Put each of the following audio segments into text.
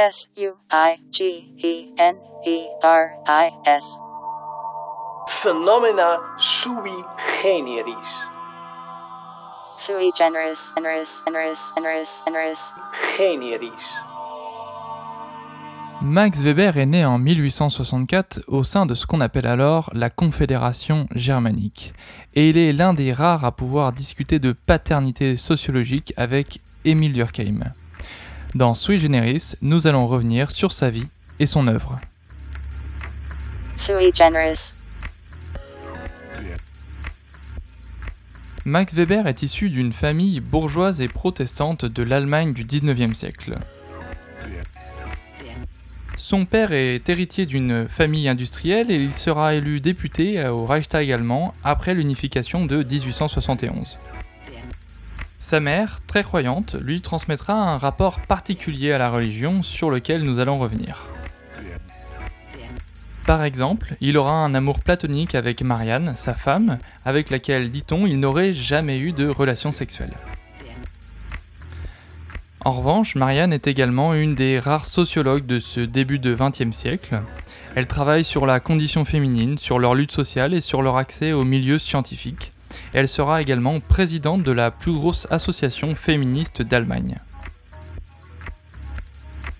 S U I G E N E R I S. Phenomena sui generis. Sui generis, generis, generis, generis, generis. Generis. Max Weber est né en 1864 au sein de ce qu'on appelle alors la Confédération germanique, et il est l'un des rares à pouvoir discuter de paternité sociologique avec Émile Durkheim. Dans Sui Generis, nous allons revenir sur sa vie et son œuvre. Sui generis. Max Weber est issu d'une famille bourgeoise et protestante de l'Allemagne du 19e siècle. Son père est héritier d'une famille industrielle et il sera élu député au Reichstag allemand après l'unification de 1871. Sa mère, très croyante, lui transmettra un rapport particulier à la religion sur lequel nous allons revenir. Par exemple, il aura un amour platonique avec Marianne, sa femme, avec laquelle, dit-on, il n'aurait jamais eu de relation sexuelle. En revanche, Marianne est également une des rares sociologues de ce début de XXe siècle. Elle travaille sur la condition féminine, sur leur lutte sociale et sur leur accès au milieu scientifique. Elle sera également présidente de la plus grosse association féministe d'Allemagne.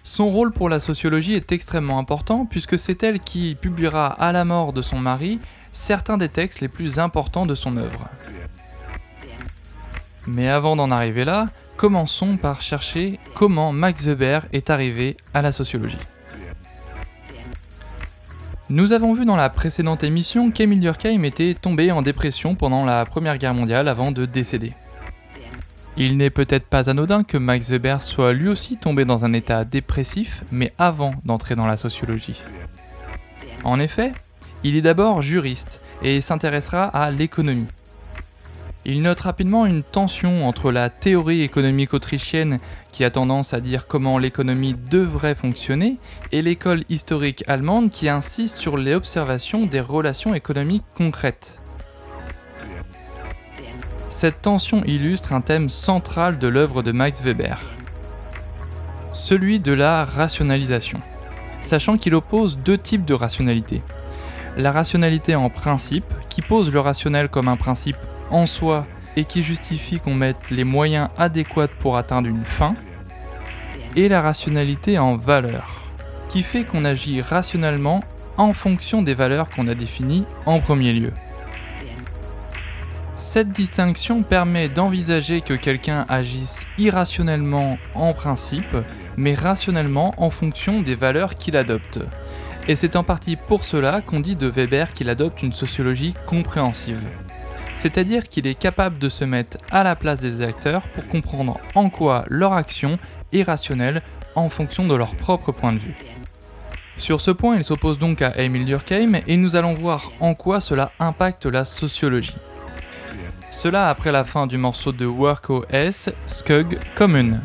Son rôle pour la sociologie est extrêmement important puisque c'est elle qui publiera à la mort de son mari certains des textes les plus importants de son œuvre. Mais avant d'en arriver là, commençons par chercher comment Max Weber est arrivé à la sociologie. Nous avons vu dans la précédente émission qu'Emile Durkheim était tombé en dépression pendant la Première Guerre mondiale avant de décéder. Il n'est peut-être pas anodin que Max Weber soit lui aussi tombé dans un état dépressif, mais avant d'entrer dans la sociologie. En effet, il est d'abord juriste et s'intéressera à l'économie. Il note rapidement une tension entre la théorie économique autrichienne qui a tendance à dire comment l'économie devrait fonctionner et l'école historique allemande qui insiste sur l'observation des relations économiques concrètes. Cette tension illustre un thème central de l'œuvre de Max Weber, celui de la rationalisation, sachant qu'il oppose deux types de rationalité. La rationalité en principe, qui pose le rationnel comme un principe en soi et qui justifie qu'on mette les moyens adéquats pour atteindre une fin, et la rationalité en valeur, qui fait qu'on agit rationnellement en fonction des valeurs qu'on a définies en premier lieu. Cette distinction permet d'envisager que quelqu'un agisse irrationnellement en principe, mais rationnellement en fonction des valeurs qu'il adopte. Et c'est en partie pour cela qu'on dit de Weber qu'il adopte une sociologie compréhensive. C'est-à-dire qu'il est capable de se mettre à la place des acteurs pour comprendre en quoi leur action est rationnelle en fonction de leur propre point de vue. Sur ce point, il s'oppose donc à Emile Durkheim et nous allons voir en quoi cela impacte la sociologie. Cela après la fin du morceau de Work OS, Skug Commune.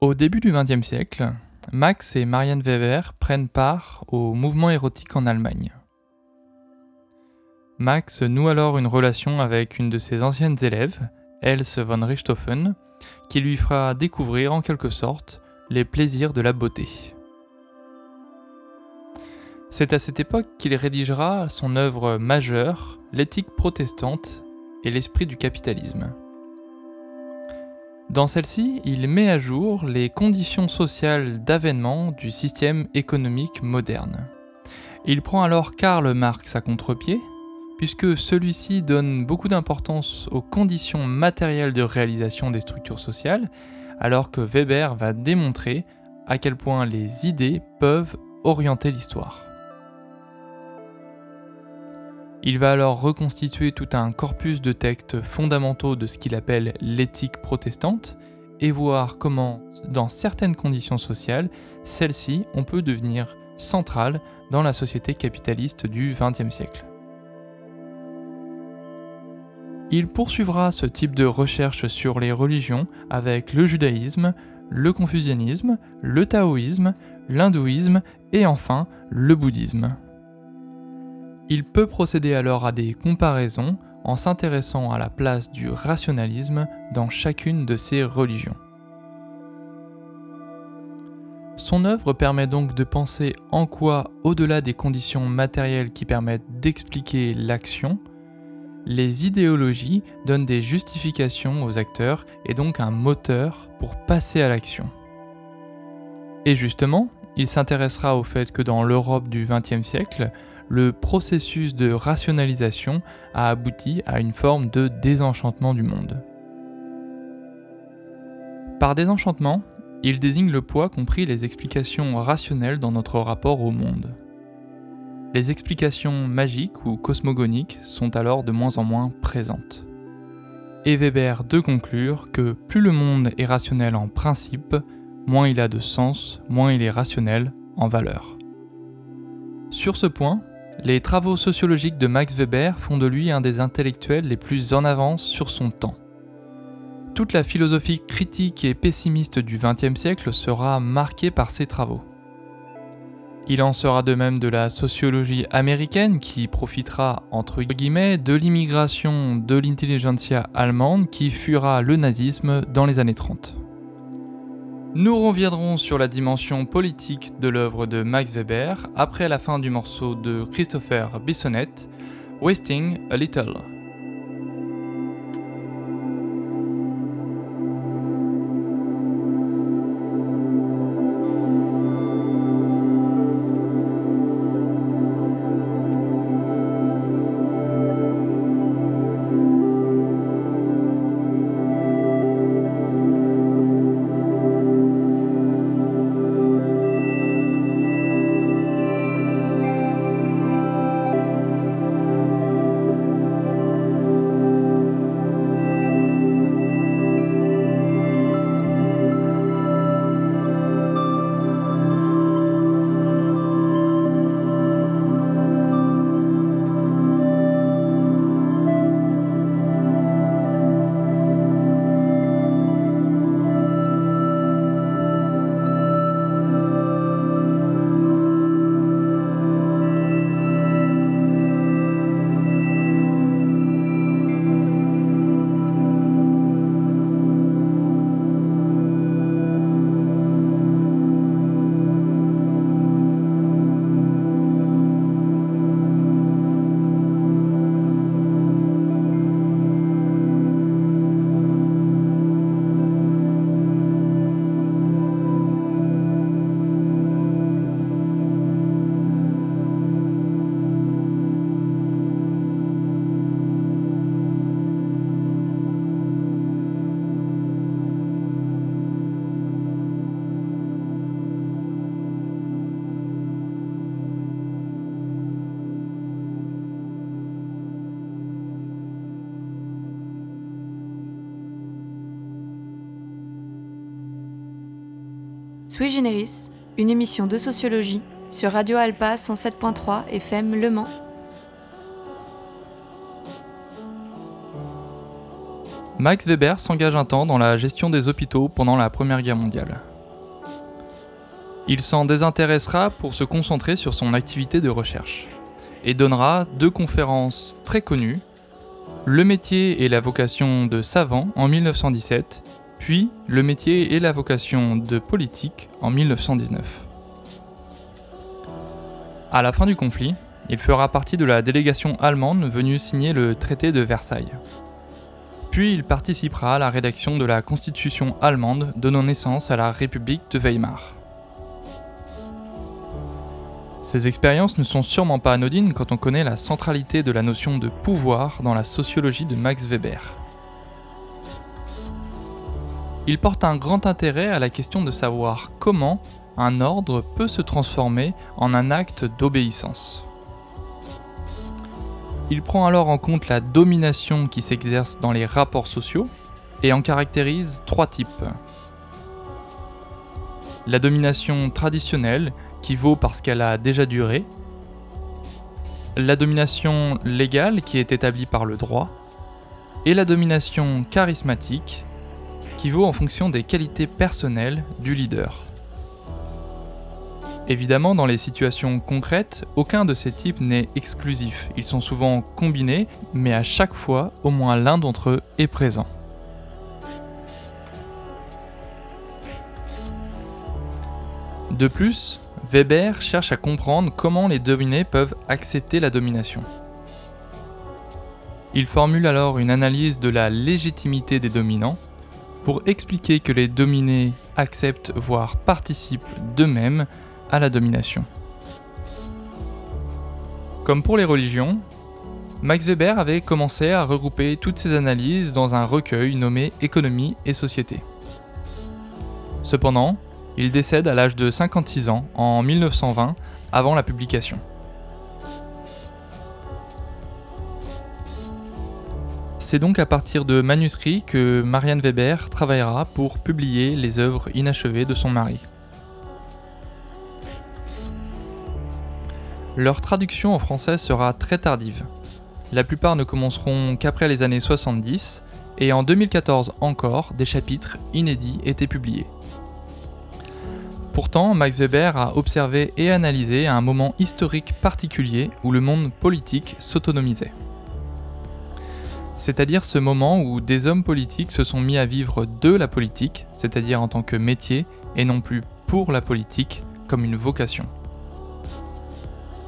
Au début du XXe siècle, Max et Marianne Weber prennent part au mouvement érotique en Allemagne. Max noue alors une relation avec une de ses anciennes élèves, Else von Richthofen, qui lui fera découvrir en quelque sorte les plaisirs de la beauté. C'est à cette époque qu'il rédigera son œuvre majeure, L'éthique protestante l'esprit du capitalisme. Dans celle-ci, il met à jour les conditions sociales d'avènement du système économique moderne. Il prend alors Karl Marx à contre-pied, puisque celui-ci donne beaucoup d'importance aux conditions matérielles de réalisation des structures sociales, alors que Weber va démontrer à quel point les idées peuvent orienter l'histoire. Il va alors reconstituer tout un corpus de textes fondamentaux de ce qu'il appelle l'éthique protestante et voir comment, dans certaines conditions sociales, celle-ci, on peut devenir centrale dans la société capitaliste du XXe siècle. Il poursuivra ce type de recherche sur les religions avec le judaïsme, le confucianisme, le taoïsme, l'hindouisme et enfin le bouddhisme. Il peut procéder alors à des comparaisons en s'intéressant à la place du rationalisme dans chacune de ces religions. Son œuvre permet donc de penser en quoi, au-delà des conditions matérielles qui permettent d'expliquer l'action, les idéologies donnent des justifications aux acteurs et donc un moteur pour passer à l'action. Et justement, il s'intéressera au fait que dans l'Europe du XXe siècle, le processus de rationalisation a abouti à une forme de désenchantement du monde. Par désenchantement, il désigne le poids compris les explications rationnelles dans notre rapport au monde. Les explications magiques ou cosmogoniques sont alors de moins en moins présentes. Et Weber de conclure que plus le monde est rationnel en principe, moins il a de sens, moins il est rationnel en valeur. Sur ce point, les travaux sociologiques de Max Weber font de lui un des intellectuels les plus en avance sur son temps. Toute la philosophie critique et pessimiste du XXe siècle sera marquée par ses travaux. Il en sera de même de la sociologie américaine qui profitera, entre guillemets, de l'immigration de l'intelligentsia allemande qui fuira le nazisme dans les années 30. Nous reviendrons sur la dimension politique de l'œuvre de Max Weber après la fin du morceau de Christopher Bissonnette, Wasting a Little. Sui Generis, une émission de sociologie sur Radio Alpa 107.3 FM Le Mans. Max Weber s'engage un temps dans la gestion des hôpitaux pendant la Première Guerre mondiale. Il s'en désintéressera pour se concentrer sur son activité de recherche et donnera deux conférences très connues, Le métier et la vocation de savant en 1917 puis le métier et la vocation de politique en 1919. À la fin du conflit, il fera partie de la délégation allemande venue signer le traité de Versailles. Puis il participera à la rédaction de la constitution allemande donnant naissance à la République de Weimar. Ces expériences ne sont sûrement pas anodines quand on connaît la centralité de la notion de pouvoir dans la sociologie de Max Weber. Il porte un grand intérêt à la question de savoir comment un ordre peut se transformer en un acte d'obéissance. Il prend alors en compte la domination qui s'exerce dans les rapports sociaux et en caractérise trois types. La domination traditionnelle, qui vaut parce qu'elle a déjà duré. La domination légale, qui est établie par le droit. Et la domination charismatique, qui vaut en fonction des qualités personnelles du leader. Évidemment, dans les situations concrètes, aucun de ces types n'est exclusif. Ils sont souvent combinés, mais à chaque fois, au moins l'un d'entre eux est présent. De plus, Weber cherche à comprendre comment les dominés peuvent accepter la domination. Il formule alors une analyse de la légitimité des dominants pour expliquer que les dominés acceptent voire participent d'eux-mêmes à la domination. Comme pour les religions, Max Weber avait commencé à regrouper toutes ses analyses dans un recueil nommé Économie et Société. Cependant, il décède à l'âge de 56 ans en 1920 avant la publication. C'est donc à partir de manuscrits que Marianne Weber travaillera pour publier les œuvres inachevées de son mari. Leur traduction en français sera très tardive. La plupart ne commenceront qu'après les années 70, et en 2014 encore, des chapitres inédits étaient publiés. Pourtant, Max Weber a observé et analysé un moment historique particulier où le monde politique s'autonomisait. C'est-à-dire ce moment où des hommes politiques se sont mis à vivre de la politique, c'est-à-dire en tant que métier, et non plus pour la politique, comme une vocation.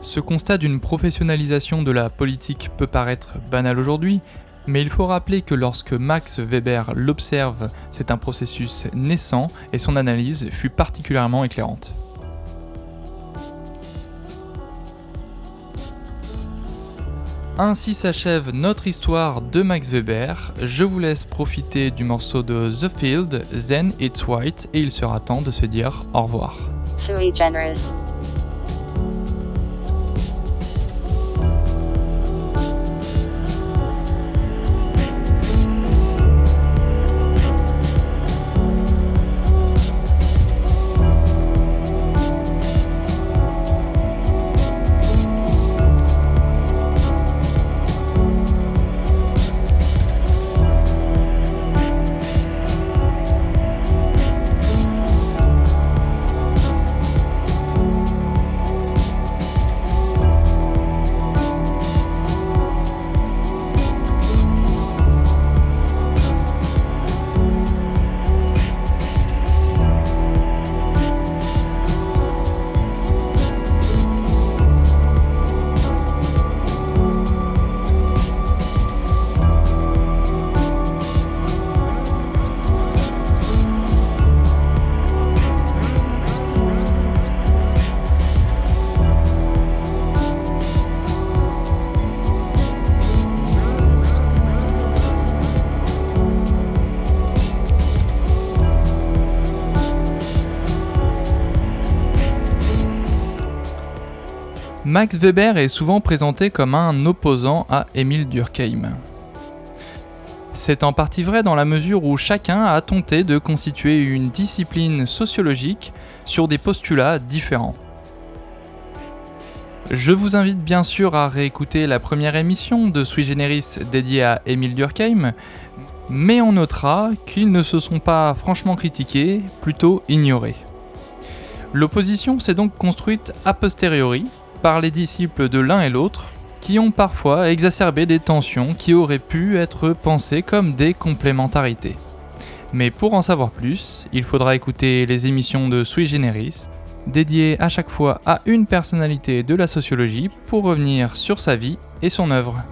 Ce constat d'une professionnalisation de la politique peut paraître banal aujourd'hui, mais il faut rappeler que lorsque Max Weber l'observe, c'est un processus naissant et son analyse fut particulièrement éclairante. Ainsi s'achève notre histoire de Max Weber. Je vous laisse profiter du morceau de The Field, Then It's White, et il sera temps de se dire au revoir. Max Weber est souvent présenté comme un opposant à Émile Durkheim. C'est en partie vrai dans la mesure où chacun a tenté de constituer une discipline sociologique sur des postulats différents. Je vous invite bien sûr à réécouter la première émission de Sui Generis dédiée à Émile Durkheim, mais on notera qu'ils ne se sont pas franchement critiqués, plutôt ignorés. L'opposition s'est donc construite a posteriori, par les disciples de l'un et l'autre, qui ont parfois exacerbé des tensions qui auraient pu être pensées comme des complémentarités. Mais pour en savoir plus, il faudra écouter les émissions de Sui Generis, dédié à chaque fois à une personnalité de la sociologie pour revenir sur sa vie et son œuvre.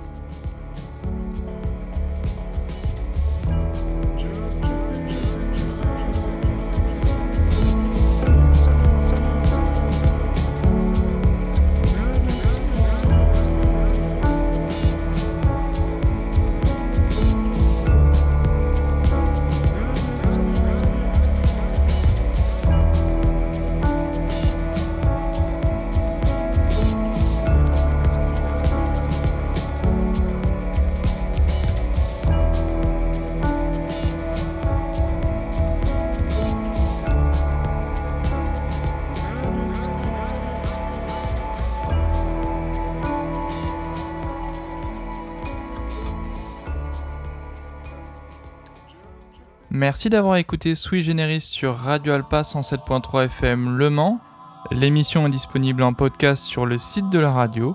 Merci d'avoir écouté Sui Generis sur Radio Alpa 107.3 FM Le Mans. L'émission est disponible en podcast sur le site de la radio.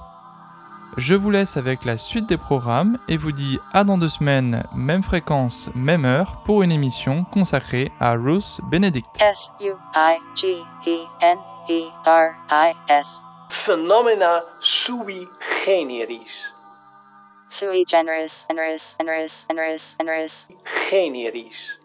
Je vous laisse avec la suite des programmes et vous dis à dans deux semaines, même fréquence, même heure, pour une émission consacrée à Ruth Benedict. S-U-I-G-E-N-E-R-I-S. Phenomena sui generis. Sui generis, generis, generis, generis, generis. Generis.